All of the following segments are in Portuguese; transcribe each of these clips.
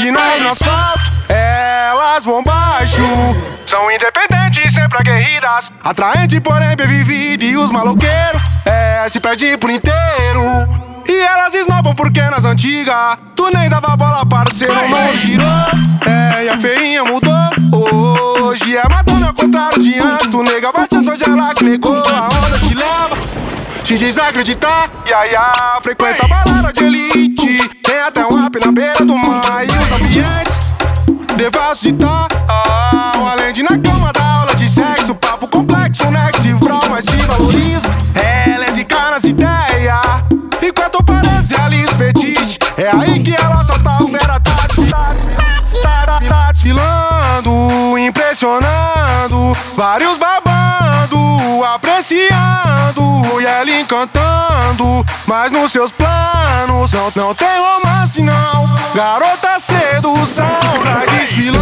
De nave no asfalto, elas vão baixo. São independentes, sempre aguerridas. Atraente, porém bem vivida. E os maloqueiros, é, se perde por inteiro. E elas esnobam porque nas antigas Tu nem dava bola para o ser humano girou É, e a feinha mudou. Hoje é Madonna ao contrário de antes Tu nega bastante, hoje ela que negou. A onda te leva te desacreditar, ia, ia Frequenta balada de elite. Tem até um rap na beira do mar ah, Além de na cama da aula de sexo Papo complexo, nexo e vral Mas se valoriza. Ela é zica nas ideias Enquanto parece realiza fetiche. É aí que ela solta o fera Tá, tá, tá desfilando Impressionando Vários babando Apreciando E ela encantando. Mas nos seus planos Não, não tem romance não. Garota sedução Tá desfilando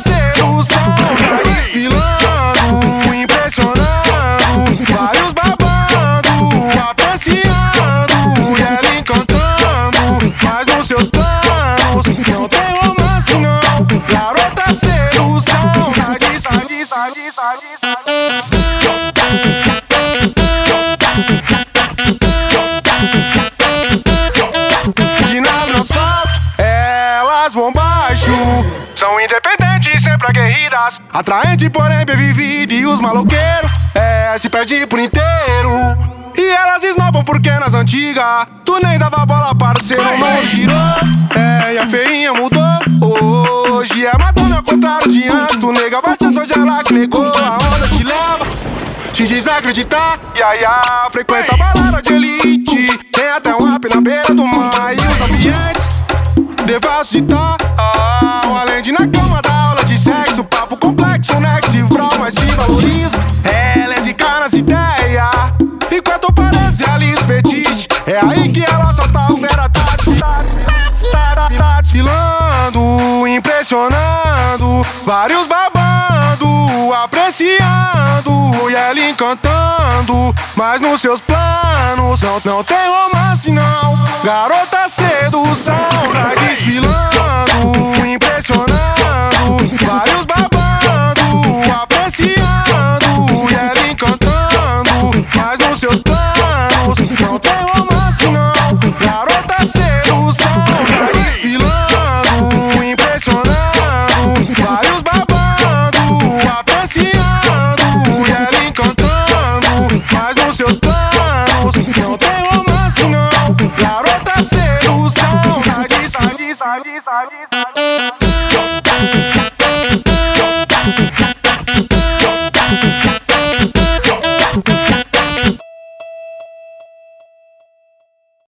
sedução desfilando Impressionando. Vários babando Apreciando. E ela encantando Mas nos seus planos Não tem romance não. Garota sedução Tá des- tá des- tá De nave no asfalto, elas vão baixo. São independentes, Atraente, porém bem vivida. E os maloqueiros, é, se perde por inteiro. E elas esnobam porque nas antigas Tu nem dava bola para o ser humano girou É, e a feinha mudou. Hoje é Madonna ao contrário de antes. Tu nega bastante, hoje ela que negou. A onda te leva te desacreditar, ia, ia Frequenta balada Vários babando Apreciando E ela encantando. Mas nos seus planos Não, não tem romance não. Garota sedução os seus planos. Não tem romance, não. Garota sedução. Sabe, sabe, sabe, sabe.